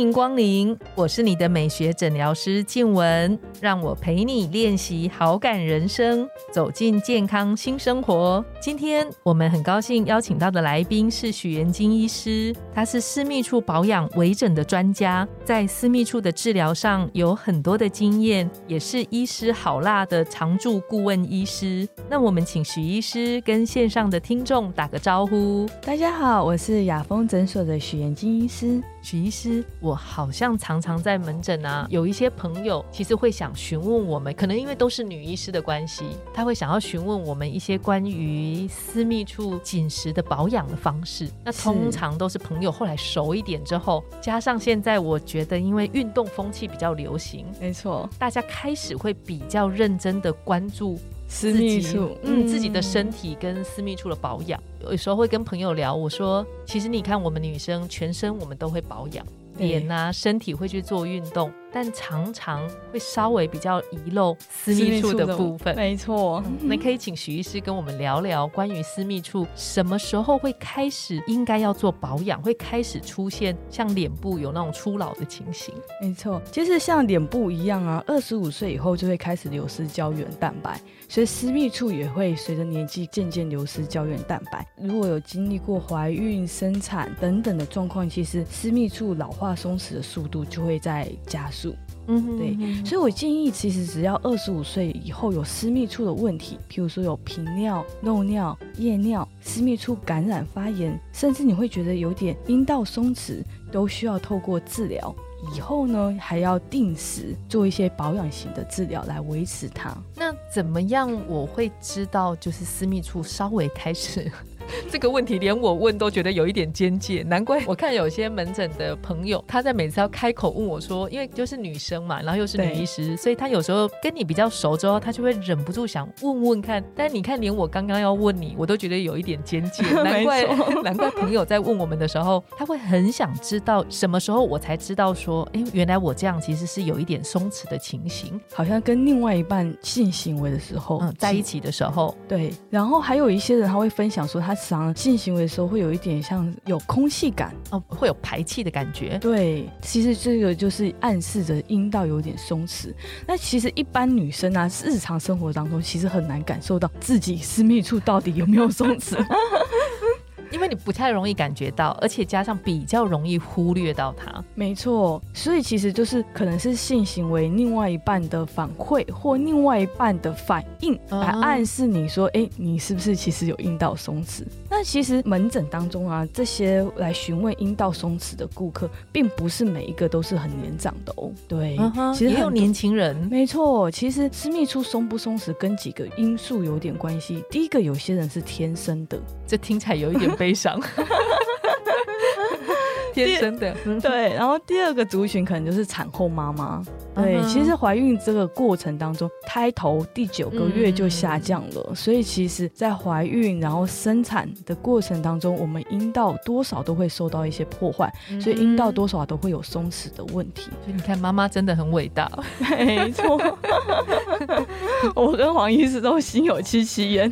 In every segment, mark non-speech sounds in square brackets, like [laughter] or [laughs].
欢迎光临，我是你的美学诊疗师静雯，让我陪你练习好感人生，走进健康新生活。今天我们很高兴邀请到的来宾是许元金医师，他是私密处保养微整的专家，在私密处的治疗上有很多的经验，也是医师好辣的常驻顾问医师。那我们请许医师跟线上的听众打个招呼。大家好，我是雅风诊所的许元金医师。许医师，我好像常常在门诊啊，有一些朋友其实会想询问我们，可能因为都是女医师的关系，他会想要询问我们一些关于私密处紧实的保养的方式。那通常都是朋友后来熟一点之后，加上现在我觉得因为运动风气比较流行，没错，大家开始会比较认真的关注私密处，嗯，自己的身体跟私密处的保养。有时候会跟朋友聊，我说，其实你看我们女生全身我们都会保养，脸啊身体会去做运动。但常常会稍微比较遗漏私密处的部分，没错。那可以请许医师跟我们聊聊关于私密处什么时候会开始应该要做保养，会开始出现像脸部有那种初老的情形。没错，其实像脸部一样啊，二十五岁以后就会开始流失胶原蛋白，所以私密处也会随着年纪渐渐流失胶原蛋白。如果有经历过怀孕、生产等等的状况，其实私密处老化松弛的速度就会在加速。嗯，对，所以我建议，其实只要二十五岁以后有私密处的问题，譬如说有频尿、漏尿、夜尿、私密处感染发炎，甚至你会觉得有点阴道松弛，都需要透过治疗。以后呢，还要定时做一些保养型的治疗来维持它。那怎么样我会知道，就是私密处稍微开始？[laughs] 这个问题连我问都觉得有一点尖界，难怪 [laughs] 我看有些门诊的朋友，他在每次要开口问我说，因为就是女生嘛，然后又是女医师，所以他有时候跟你比较熟之后，他就会忍不住想问问看。但是你看，连我刚刚要问你，我都觉得有一点尖界，[laughs] 难怪难怪朋友在问我们的时候，他会很想知道什么时候我才知道说，哎，原来我这样其实是有一点松弛的情形，好像跟另外一半性行为的时候，嗯，在一起的时候，对。然后还有一些人他会分享说，他常性行为的时候会有一点像有空气感哦，会有排气的感觉。对，其实这个就是暗示着阴道有点松弛。那其实一般女生啊，日常生活当中其实很难感受到自己私密处到底有没有松弛。因为你不太容易感觉到，而且加上比较容易忽略到它。没错，所以其实就是可能是性行为另外一半的反馈或另外一半的反应来暗示你说，哎，你是不是其实有阴道松弛？那其实门诊当中啊，这些来询问阴道松弛的顾客，并不是每一个都是很年长的哦。对，其实也有年轻人。没错，其实私密处松不松弛跟几个因素有点关系。第一个，有些人是天生的，这听起来有一点。悲伤，[laughs] 天生的对。然后第二个族群可能就是产后妈妈。对，其实怀孕这个过程当中，胎头第九个月就下降了，所以其实，在怀孕然后生产的过程当中，我们阴道多少都会受到一些破坏，所以阴道多少都会有松弛的问题。所以你看，妈妈真的很伟大，没错。[laughs] 我跟黄医师都心有戚戚焉。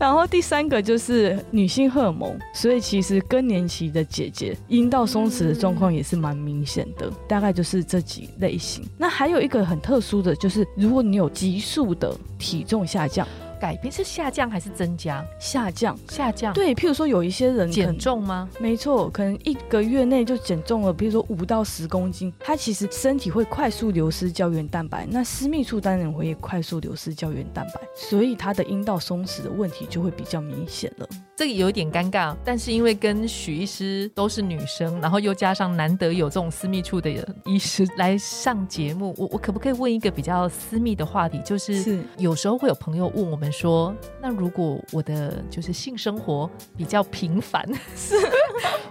然后第三个就是女性荷尔蒙，所以其实更年期的姐姐阴道松弛的状况也是蛮明显的，大概就是这几类型。那还有一个很特殊的就是，如果你有急速的体重下降。改变是下降还是增加？下降，下降。对，譬如说有一些人减重吗？没错，可能一个月内就减重了，比如说五到十公斤，他其实身体会快速流失胶原蛋白，那私密处当然会快速流失胶原蛋白，所以他的阴道松弛的问题就会比较明显了。这个有点尴尬，但是因为跟许医师都是女生，然后又加上难得有这种私密处的医师来上节目，我我可不可以问一个比较私密的话题？就是有时候会有朋友问我们。说，那如果我的就是性生活比较频繁，是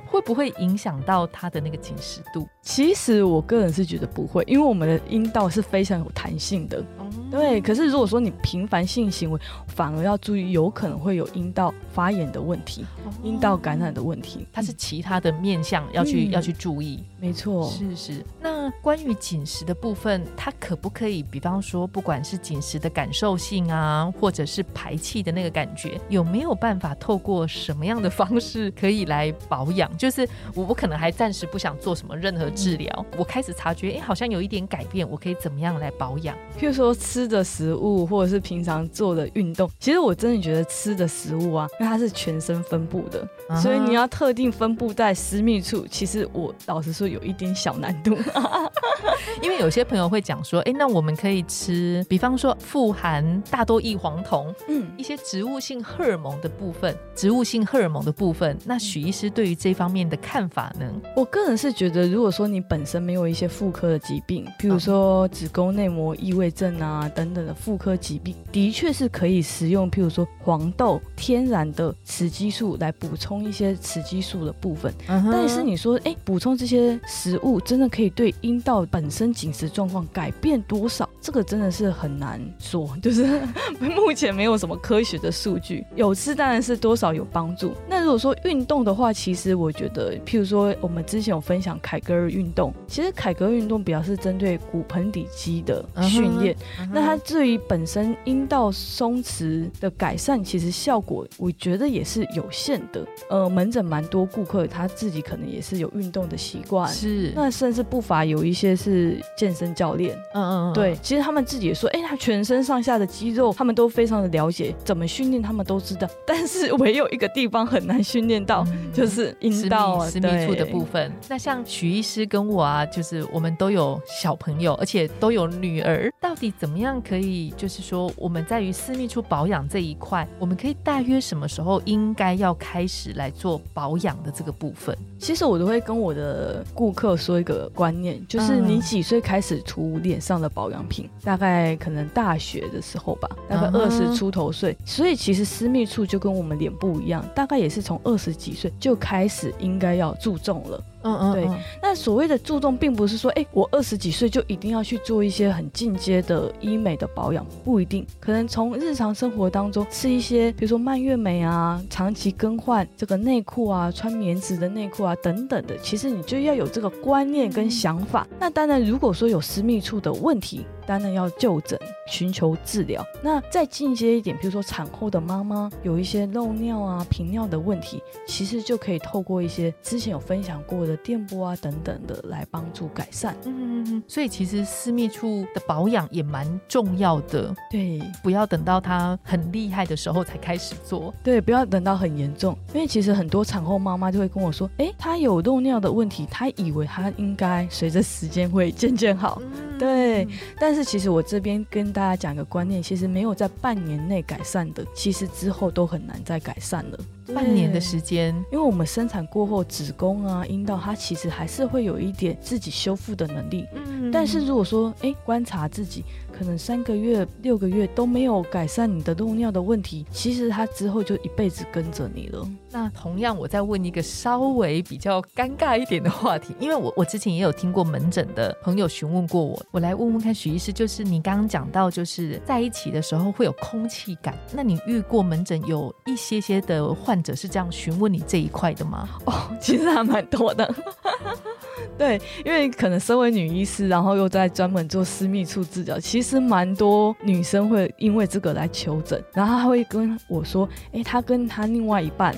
会不会影响到他的那个紧实度？其实我个人是觉得不会，因为我们的阴道是非常有弹性的。对，可是如果说你频繁性行为，反而要注意，有可能会有阴道发炎的问题、阴道感染的问题。它是其他的面向要去、嗯要去注意。没错，是是，那关于紧实的部分，它可不可以，比方说，不管是紧实的感受性啊，或者是排气的那个感觉，有没有办法透过什么样的方式可以来保养？就是我我可能还暂时不想做什么任何治疗，我开始察觉，哎，好像有一点改变，我可以怎么样来保养？譬如说吃的食物，或者是平常做的运动，其实我真的觉得吃的食物啊，因为它是全身分布的，所以你要特定分布在私密处，其实我老实说有一点小难度。[laughs] 因为有些朋友会讲说，哎，那我们可以吃，比方说富含大多异黄酮，嗯，一些植物性荷尔蒙的部分，植物性荷尔蒙的部分，那许医师对于这方面的看法呢？我个人是觉得，如果说你本身没有一些妇科的疾病，比如说子宫内膜异位症啊等等的妇科疾病，的确是可以食用，譬如说黄豆天然的雌激素来补充一些雌激素的部分。嗯但是你说，哎，补充这些食物真的可以对阴道本身紧实状况改变多少？这个真的是很难说，[laughs] 就是 [laughs] 目前没有什么科学的数据。有吃当然是多少有帮助。那如果说运动的话，其实我觉得，譬如说我们之前有分享凯格尔运动，其实凯格尔运动比较是针对骨盆底肌的训练。那它至于本身阴道松弛的改善，其实效果我觉得也是有限的。呃，门诊蛮多顾客他自己可能也是有运动的习惯，是，那甚至不乏有一些是健身教练。嗯嗯，对，其实他们自己也说，哎、他全身上下的肌肉，他们都非常的了解，怎么训练他们都知道。但是唯有一个地方很难训练到，嗯 [laughs] 就是阴道啊，私密处的部分。那像许医师跟我啊，就是我们都有小朋友，而且都有女儿，到底怎么样可以，就是说我们在于私密处保养这一块，我们可以大约什么时候应该要开始来做保养的这个部分？其实我都会跟我的顾客说一个观念，就是嗯你几岁开始涂脸上的保养品？大概可能大学的时候吧，大概二十出头岁。所以其实私密处就跟我们脸部一样，大概也是从二十几岁就开始应该要注重了。嗯嗯，对嗯那所谓的注重，并不是说，哎，我二十几岁就一定要去做一些很进阶的医美的保养，不一定。可能从日常生活当中吃一些，比如说蔓越莓啊，长期更换这个内裤啊，穿棉质的内裤啊等等的，其实你就要有这个观念跟想法。那当然，如果说有私密处的问题，当然要就诊，寻求治疗。那再进阶一点，比如说产后的妈妈有一些漏尿啊、频尿的问题，其实就可以透过一些之前有分享过的电波啊等等的来帮助改善。嗯嗯嗯，所以其实私密处的保养也蛮重要的，对不要等到它很厉害的时候才开始做。对，不要等到很严重，因为其实很多产后妈妈就会跟我说，诶，她有漏尿的问题，她以为她应该随着时间会渐渐好。对但是其实我这边跟大家讲一个观念，其实没有在半年内改善的，其实之后都很难再改善了。半年的时间，因为我们生产过后，子宫啊、阴道，它其实还是会有一点自己修复的能力。嗯但是如果说，哎，观察自己，可能三个月、六个月都没有改善你的漏尿的问题，其实它之后就一辈子跟着你了。那同样，我再问一个稍微比较尴尬一点的话题，因为我我之前也有听过门诊的朋友询问过我，我来问问看许医师，就是你刚刚讲到，就是在一起的时候会有空气感，那你遇过门诊有一些些的患者是这样询问你这一块的吗？哦，[laughs] 其实还蛮多的。[laughs] 对，因为可能身为女医师，然后又在专门做私密处治疗，其实蛮多女生会因为这个来求诊，然后她会跟我说，哎，她跟她另外一半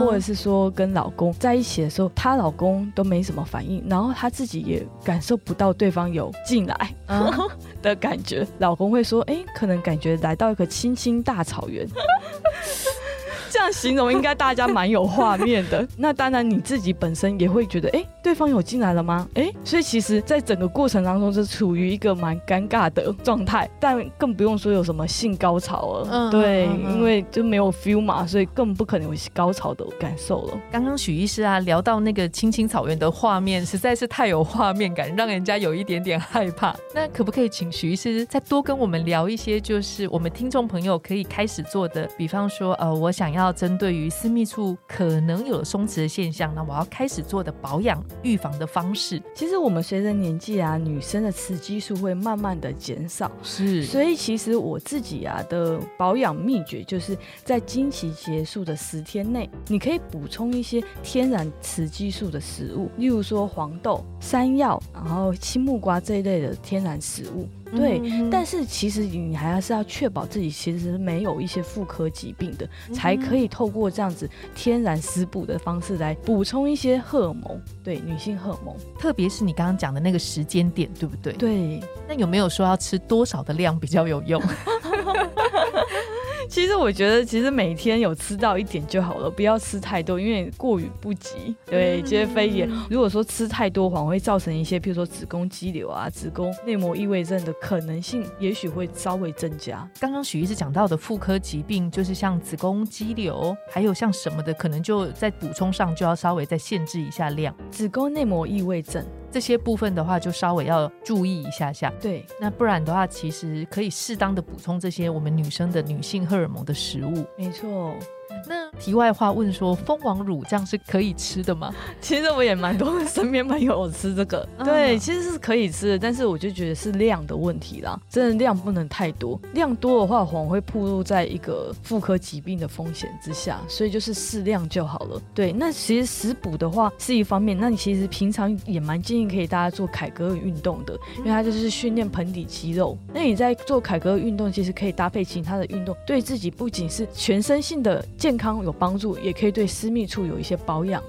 或者是说跟老公在一起的时候，她老公都没什么反应，然后她自己也感受不到对方有进来嗯 [laughs] 的感觉。老公会说：“哎，可能感觉来到一个青青大草原。”这样形容应该大家蛮有画面的。[laughs] 那当然你自己本身也会觉得，哎，对方有进来了吗？哎，所以其实在整个过程当中是处于一个蛮尴尬的状态，但更不用说有什么性高潮了。嗯对，嗯嗯因为就没有 feel 嘛，所以更不可能有高潮的感受了。刚刚许医师啊聊到那个青青草原的画面，实在是太有画面感，让人家有一点点害怕。[laughs] 那可不可以请许医师再多跟我们聊一些，就是我们听众朋友可以开始做的，比方说，呃，我想要针对于私密处可能有松弛的现象，那我要开始做的保养预防的方式？其实我们随着年纪啊，女生的雌激素会慢慢的减少，是，所以其实我自己啊的保养秘诀就是在经期结束的十天内，你可以补充一些天然雌激素的食物，例如说黄豆、山药，然后青木瓜这一类的天然食物。对，但是其实你还是要确保自己其实没有一些妇科疾病的，才可以透过这样子天然食补的方式来补充一些荷尔蒙，对女性荷尔蒙，特别是你刚刚讲的那个时间点，对不对？对，那有没有说要吃多少的量比较有用？[laughs] 其实我觉得，其实每天有吃到一点就好了，不要吃太多，因为过于不及。对，接肺炎，如果说吃太多，反而会造成一些，譬如说子宫肌瘤啊、子宫内膜异位症的可能性，也许会稍微增加。刚刚许医师讲到的妇科疾病，就是像子宫肌瘤，还有像什么的，可能就在补充上就要稍微再限制一下量。子宫内膜异位症。这些部分的话，就稍微要注意一下下。对，那不然的话，其实可以适当的补充这些我们女生的女性荷尔蒙的食物。没错。那题外话问说，蜂王乳这样是可以吃的吗？其实我也蛮多身边朋友吃这个，对，其实是可以吃的，但是我就觉得是量的问题啦，真的量不能太多，量多的话，反而会暴露在一个妇科疾病的风险之下，所以就是适量就好了。对，那其实食补的话是一方面，那你其实平常也蛮建议可以大家做凯格尔运动的，因为它就是训练盆底肌肉。那你在做凯格尔运动，其实可以搭配其他的运动，对自己不仅是全身性的健健康有帮助，也可以对私密处有一些保养。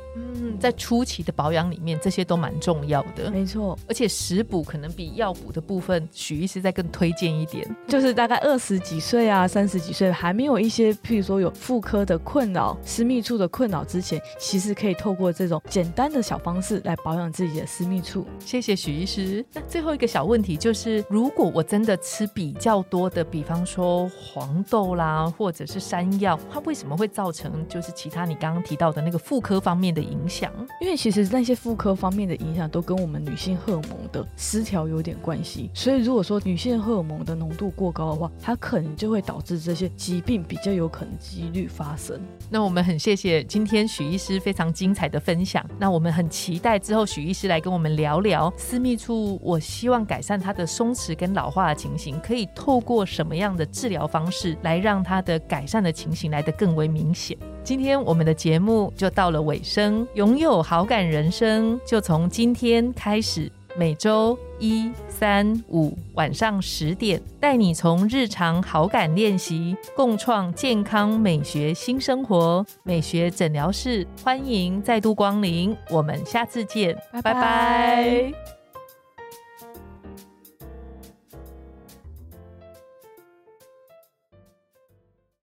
嗯，在初期的保养里面，这些都蛮重要的。没错，而且食补可能比药补的部分，许医师再更推荐一点。就是大概二十几岁啊，三十几岁还没有一些，譬如说有妇科的困扰、私密处的困扰之前，其实可以透过这种简单的小方式来保养自己的私密处。谢谢许医师。那最后一个小问题就是，如果我真的吃比较多的，比方说黄豆啦，或者是山药，它为什么会造成就是其他你刚刚提到的那个妇科方面的影响？因为其实那些妇科方面的影响都跟我们女性荷尔蒙的失调有点关系，所以如果说女性荷尔蒙的浓度过高的话，它可能就会导致这些疾病比较有可能几率发生。那我们很谢谢今天许医师非常精彩的分享。那我们很期待之后许医师来跟我们聊聊私密处，我希望改善它的松弛跟老化的情形，可以透过什么样的治疗方式来让它的改善的情形来得更为明显。今天我们的节目就到了尾声，拥有好感人生就从今天开始，每周一、三、五晚上十点，带你从日常好感练习，共创健康美学新生活。美学诊疗室欢迎再度光临，我们下次见，拜拜。